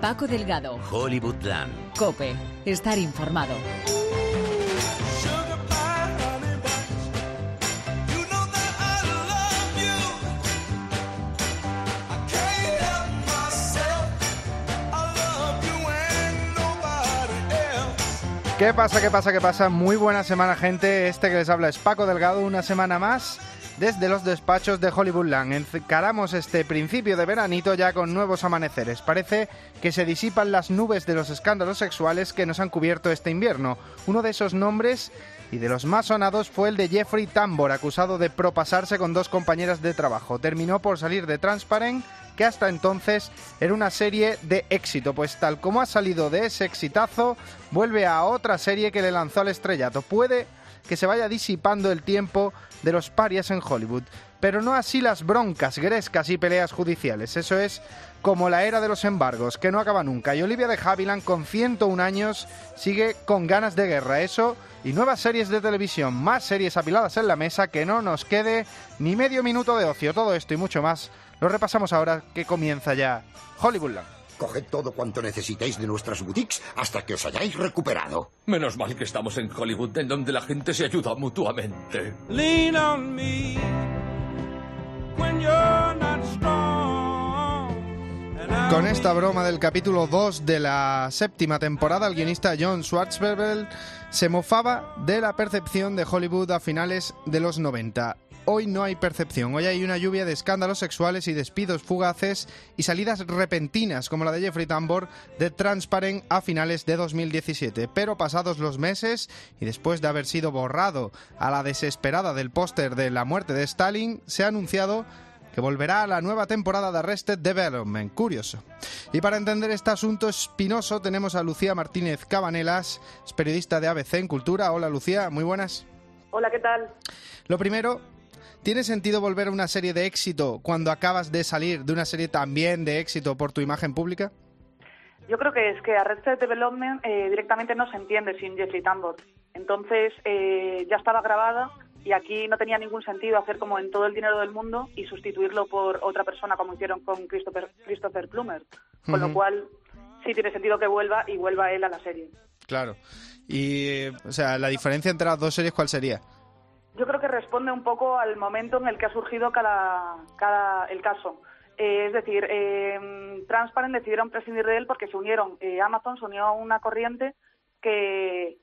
Paco Delgado. Hollywoodland. Cope. Estar informado. ¿Qué pasa, qué pasa, qué pasa? Muy buena semana, gente. Este que les habla es Paco Delgado, una semana más desde los despachos de Hollywoodland. Encaramos este principio de veranito ya con nuevos amaneceres. Parece que se disipan las nubes de los escándalos sexuales que nos han cubierto este invierno. Uno de esos nombres y de los más sonados fue el de Jeffrey Tambor, acusado de propasarse con dos compañeras de trabajo. Terminó por salir de Transparent que hasta entonces era una serie de éxito, pues tal como ha salido de ese exitazo, vuelve a otra serie que le lanzó al estrellato. Puede que se vaya disipando el tiempo de los parias en Hollywood, pero no así las broncas, grescas y peleas judiciales. Eso es como la era de los embargos, que no acaba nunca. Y Olivia de Havilland, con 101 años, sigue con ganas de guerra. Eso y nuevas series de televisión, más series apiladas en la mesa, que no nos quede ni medio minuto de ocio. Todo esto y mucho más lo repasamos ahora que comienza ya Hollywoodland. Coged todo cuanto necesitéis de nuestras boutiques hasta que os hayáis recuperado. Menos mal que estamos en Hollywood, en donde la gente se ayuda mutuamente. Con esta broma del capítulo 2 de la séptima temporada, el guionista John Schwartzberg se mofaba de la percepción de Hollywood a finales de los 90 hoy no hay percepción. Hoy hay una lluvia de escándalos sexuales y despidos fugaces y salidas repentinas, como la de Jeffrey Tambor de Transparent a finales de 2017. Pero pasados los meses y después de haber sido borrado a la desesperada del póster de la muerte de Stalin, se ha anunciado que volverá a la nueva temporada de Arrested Development. Curioso. Y para entender este asunto espinoso tenemos a Lucía Martínez Cabanelas, periodista de ABC en Cultura. Hola Lucía, muy buenas. Hola, ¿qué tal? Lo primero, ¿Tiene sentido volver a una serie de éxito cuando acabas de salir de una serie también de éxito por tu imagen pública? Yo creo que es que Arrested Development eh, directamente no se entiende sin Jeffrey Tambor. Entonces eh, ya estaba grabada y aquí no tenía ningún sentido hacer como en todo el dinero del mundo y sustituirlo por otra persona como hicieron con Christopher, Christopher Plummer. Con lo cual sí tiene sentido que vuelva y vuelva él a la serie. Claro. Y, o sea, la diferencia entre las dos series, ¿cuál sería? Yo creo que responde un poco al momento en el que ha surgido cada, cada el caso. Eh, es decir, eh, Transparent decidieron prescindir de él porque se unieron, eh, Amazon se unió a una corriente que,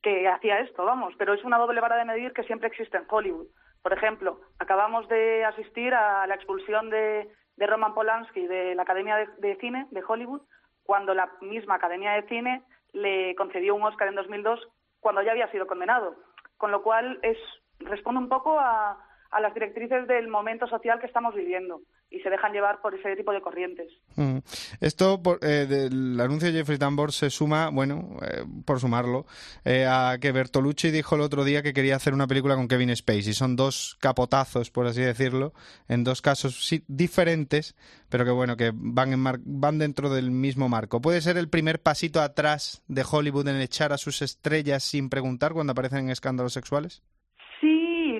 que hacía esto, vamos, pero es una doble vara de medir que siempre existe en Hollywood. Por ejemplo, acabamos de asistir a la expulsión de, de Roman Polanski de la Academia de, de, Cine de Hollywood, cuando la misma Academia de Cine le concedió un Oscar en 2002 cuando ya había sido condenado. Con lo cual es responde un poco a, las directrices del momento social que estamos viviendo y se dejan llevar por ese tipo de corrientes. Mm. Esto eh, del anuncio de Jeffrey Tambor se suma, bueno, eh, por sumarlo, eh, a que Bertolucci dijo el otro día que quería hacer una película con Kevin Spacey. Son dos capotazos, por así decirlo, en dos casos diferentes, pero que bueno, que van, en van dentro del mismo marco. ¿Puede ser el primer pasito atrás de Hollywood en echar a sus estrellas sin preguntar cuando aparecen en escándalos sexuales?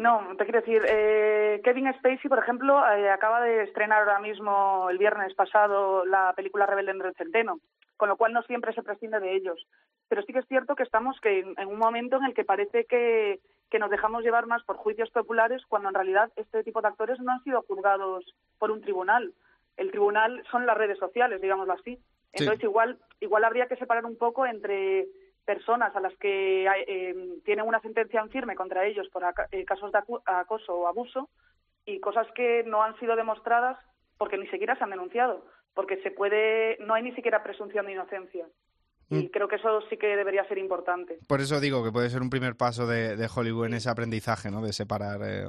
No, te quiero decir, eh, Kevin Spacey, por ejemplo, eh, acaba de estrenar ahora mismo, el viernes pasado, la película Rebelde en el Centeno, con lo cual no siempre se prescinde de ellos. Pero sí que es cierto que estamos que en, un momento en el que parece que, que nos dejamos llevar más por juicios populares, cuando en realidad este tipo de actores no han sido juzgados por un tribunal. El tribunal son las redes sociales, digámoslo así. Entonces, igual, igual habría que separar un poco entre personas a las que eh, tienen una sentencia en firme contra ellos por eh, casos de acoso o abuso y cosas que no han sido demostradas porque ni siquiera se han denunciado, porque se puede, no hay ni siquiera presunción de inocencia. Y mm. creo que eso sí que debería ser importante. Por eso digo que puede ser un primer paso de, Hollywood en ese aprendizaje, ¿no? De separar eh,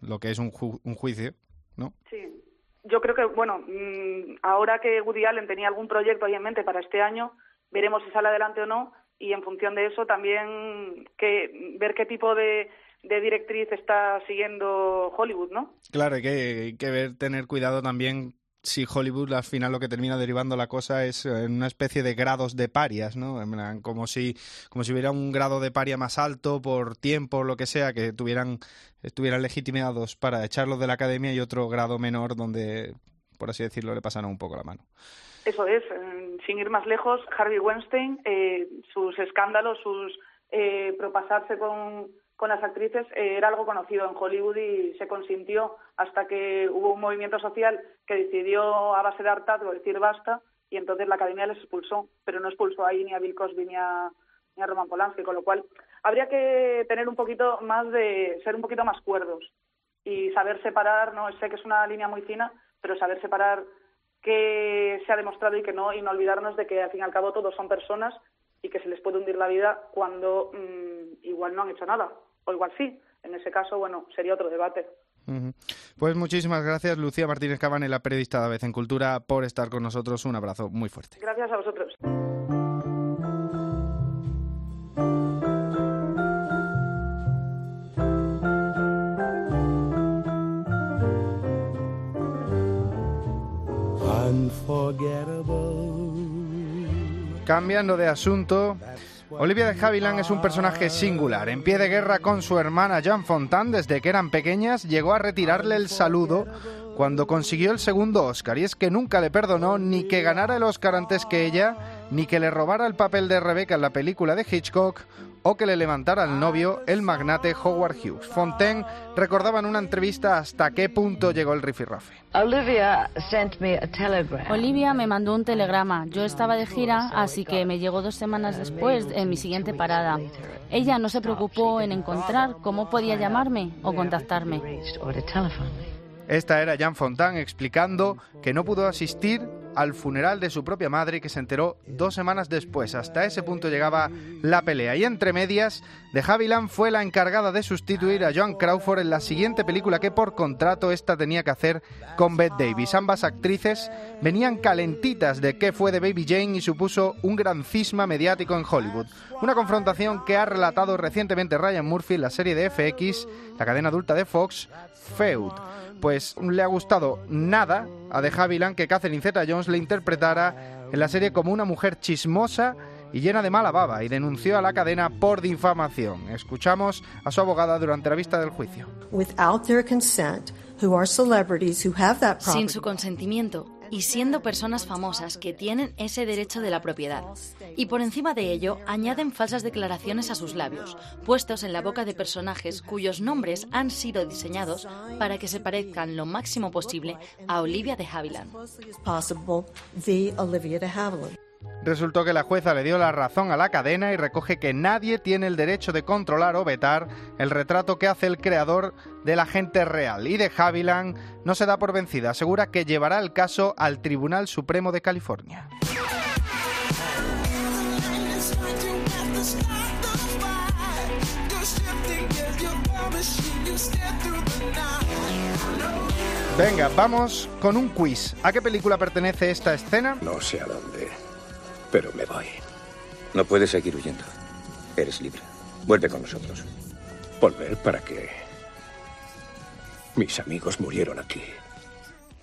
lo que es un, un juicio, ¿no? Sí. Yo creo que, bueno, mm, ahora que Woody Allen tenía algún proyecto ahí en mente para este año, veremos si sale adelante o no, y en función de eso también que, ver qué tipo de, de directriz está siguiendo Hollywood, ¿no? Claro, hay que, que ver, tener cuidado también si Hollywood al final lo que termina derivando la cosa es en una especie de grados de parias, ¿no? Como si, como si hubiera un grado de paria más alto por tiempo o lo que sea, que tuvieran, estuvieran legitimados para echarlos de la academia y otro grado menor donde por así decirlo, le pasaron un poco la mano. Eso es, eh, sin ir más lejos, Harvey Weinstein, eh, sus escándalos, sus eh, propasarse con, con las actrices eh, era algo conocido en Hollywood y se consintió hasta que hubo un movimiento social que decidió a base de hartazgo decir basta y entonces la academia les expulsó, pero no expulsó ahí ni a Bill Cosby ni a, ni a Roman Polanski, con lo cual habría que tener un poquito más de ser un poquito más cuerdos y saber separar, no sé que es una línea muy fina, pero saber separar qué se ha demostrado y que no y no olvidarnos de que al fin y al cabo todos son personas y que se les puede hundir la vida cuando mm, igual no han hecho nada o igual sí. En ese caso, bueno, sería otro debate. Pues muchísimas gracias, Lucía Martínez Cabane, la periodista de Vez en Cultura, por estar con nosotros. Un abrazo muy fuerte. Gracias a vosotros. Cambiando de asunto, Olivia de Havilland es un personaje singular. En pie de guerra con su hermana Jean Fontaine desde que eran pequeñas, llegó a retirarle el saludo cuando consiguió el segundo Oscar. Y es que nunca le perdonó ni que ganara el Oscar antes que ella, ni que le robara el papel de Rebecca en la película de Hitchcock, o que le levantara al novio el magnate Howard Hughes. Fontaine recordaba en una entrevista hasta qué punto llegó el rifirrafe. Olivia sent me a telegram. Olivia me mandó un telegrama. Yo estaba de gira, así que me llegó dos semanas después, en mi siguiente parada. Ella no se preocupó en encontrar cómo podía llamarme o contactarme. Esta era Jean Fontaine explicando que no pudo asistir al funeral de su propia madre que se enteró dos semanas después. Hasta ese punto llegaba la pelea. Y entre medias, de Havilland fue la encargada de sustituir a Joan Crawford en la siguiente película que por contrato esta tenía que hacer con Bette Davis. Ambas actrices venían calentitas de qué fue de Baby Jane y supuso un gran cisma mediático en Hollywood. Una confrontación que ha relatado recientemente Ryan Murphy en la serie de FX, la cadena adulta de Fox, Feud pues le ha gustado nada a De Havilland que Catherine Zeta-Jones le interpretara en la serie como una mujer chismosa y llena de mala baba y denunció a la cadena por difamación. Escuchamos a su abogada durante la vista del juicio. sin su consentimiento y siendo personas famosas que tienen ese derecho de la propiedad. Y por encima de ello, añaden falsas declaraciones a sus labios, puestos en la boca de personajes cuyos nombres han sido diseñados para que se parezcan lo máximo posible a Olivia de Havilland. Resultó que la jueza le dio la razón a la cadena y recoge que nadie tiene el derecho de controlar o vetar el retrato que hace el creador de la gente real. Y de Havilland no se da por vencida, asegura que llevará el caso al Tribunal Supremo de California. Venga, vamos con un quiz. ¿A qué película pertenece esta escena? No sé a dónde, pero me voy. No puedes seguir huyendo. Eres libre. Vuelve con nosotros. Volver para que mis amigos murieron aquí.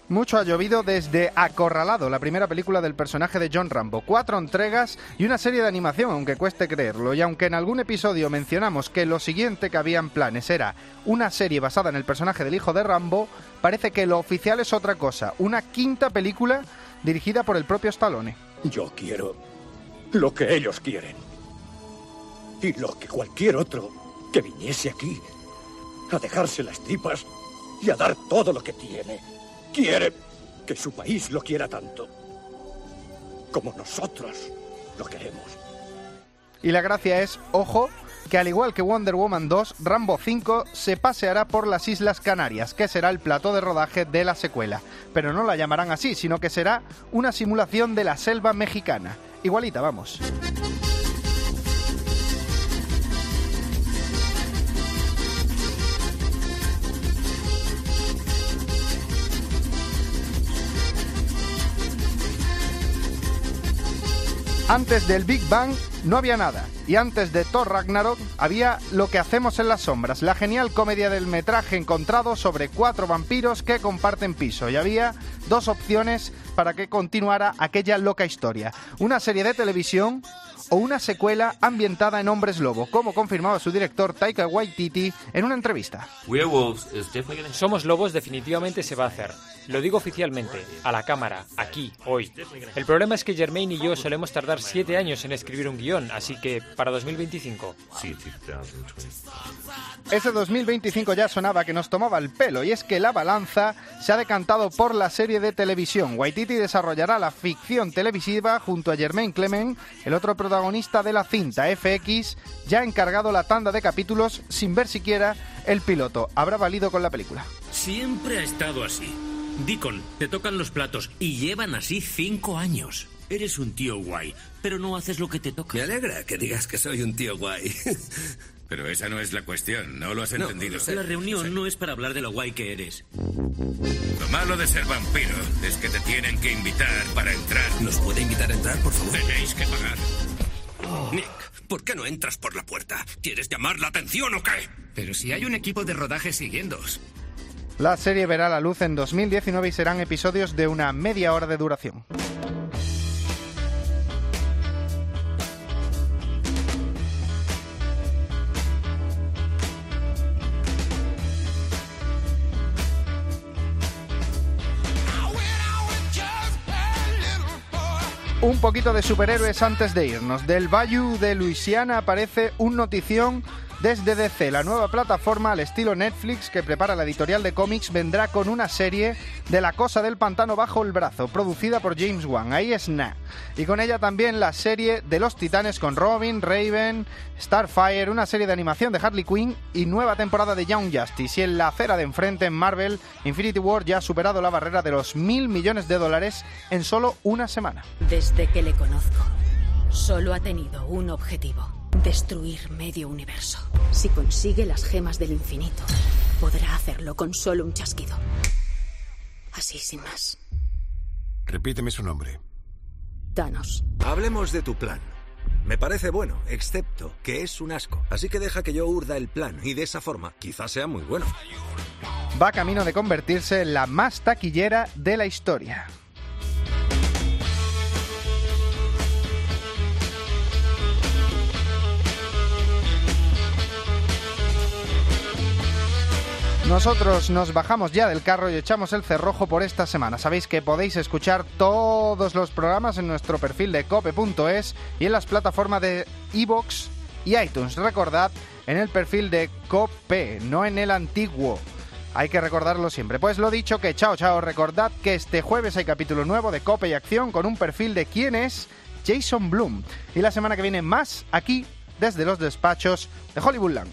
Mucho ha llovido desde Acorralado, la primera película del personaje de John Rambo. Cuatro entregas y una serie de animación, aunque cueste creerlo. Y aunque en algún episodio mencionamos que lo siguiente que había en planes era una serie basada en el personaje del hijo de Rambo, parece que lo oficial es otra cosa. Una quinta película dirigida por el propio Stallone. Yo quiero lo que ellos quieren. Y lo que cualquier otro que viniese aquí a dejarse las tripas y a dar todo lo que tiene. Quiere que su país lo quiera tanto como nosotros lo queremos. Y la gracia es, ojo, que al igual que Wonder Woman 2, Rambo 5 se paseará por las Islas Canarias, que será el plató de rodaje de la secuela. Pero no la llamarán así, sino que será una simulación de la selva mexicana. Igualita, vamos. Antes del Big Bang no había nada. Y antes de Thor Ragnarok había Lo que hacemos en las sombras, la genial comedia del metraje encontrado sobre cuatro vampiros que comparten piso. Y había dos opciones para que continuara aquella loca historia. Una serie de televisión o una secuela ambientada en hombres lobo, como confirmaba su director Taika Waititi en una entrevista. Somos lobos definitivamente se va a hacer. Lo digo oficialmente, a la cámara, aquí, hoy. El problema es que Germain y yo solemos tardar siete años en escribir un guion, así que para 2025. Ese 2025 ya sonaba que nos tomaba el pelo, y es que la balanza se ha decantado por la serie de televisión. Waititi desarrollará la ficción televisiva junto a Germain Clement, el otro protagonista de la cinta FX, ya ha encargado la tanda de capítulos sin ver siquiera el piloto. ¿Habrá valido con la película? Siempre ha estado así. Deacon, te tocan los platos y llevan así cinco años. Eres un tío guay, pero no haces lo que te toca. Me alegra que digas que soy un tío guay. Pero esa no es la cuestión, no lo has entendido. La reunión no es para hablar de lo guay que eres. Lo malo de ser vampiro es que te tienen que invitar para entrar. ¿Nos puede invitar a entrar, por favor? Tenéis que pagar. Nick, ¿por qué no entras por la puerta? ¿Quieres llamar la atención o qué? Pero si hay un equipo de rodaje siguiéndoos. La serie verá la luz en 2019 y serán episodios de una media hora de duración. Poquito de superhéroes antes de irnos. Del Bayou de Luisiana aparece un notición desde DC. La nueva plataforma al estilo Netflix que prepara la editorial de cómics vendrá con una serie de La Cosa del Pantano bajo el brazo, producida por James Wan. Ahí es Na. Y con ella también la serie de los Titanes con Robin, Raven, Starfire, una serie de animación de Harley Quinn y nueva temporada de Young Justice. Y en la acera de enfrente en Marvel, Infinity War ya ha superado la barrera de los mil millones de dólares en solo una semana. Desde que le conozco, solo ha tenido un objetivo. Destruir medio universo. Si consigue las gemas del infinito, podrá hacerlo con solo un chasquido. Así sin más. Repíteme su nombre. Thanos. Hablemos de tu plan. Me parece bueno, excepto que es un asco. Así que deja que yo urda el plan y de esa forma quizás sea muy bueno. Va camino de convertirse en la más taquillera de la historia. Nosotros nos bajamos ya del carro y echamos el cerrojo por esta semana. Sabéis que podéis escuchar todos los programas en nuestro perfil de cope.es y en las plataformas de iVoox y iTunes. Recordad, en el perfil de Cope, no en el antiguo. Hay que recordarlo siempre. Pues lo dicho, que chao, chao. Recordad que este jueves hay capítulo nuevo de Cope y Acción con un perfil de quién es Jason Bloom. Y la semana que viene más aquí desde los despachos de Hollywoodland.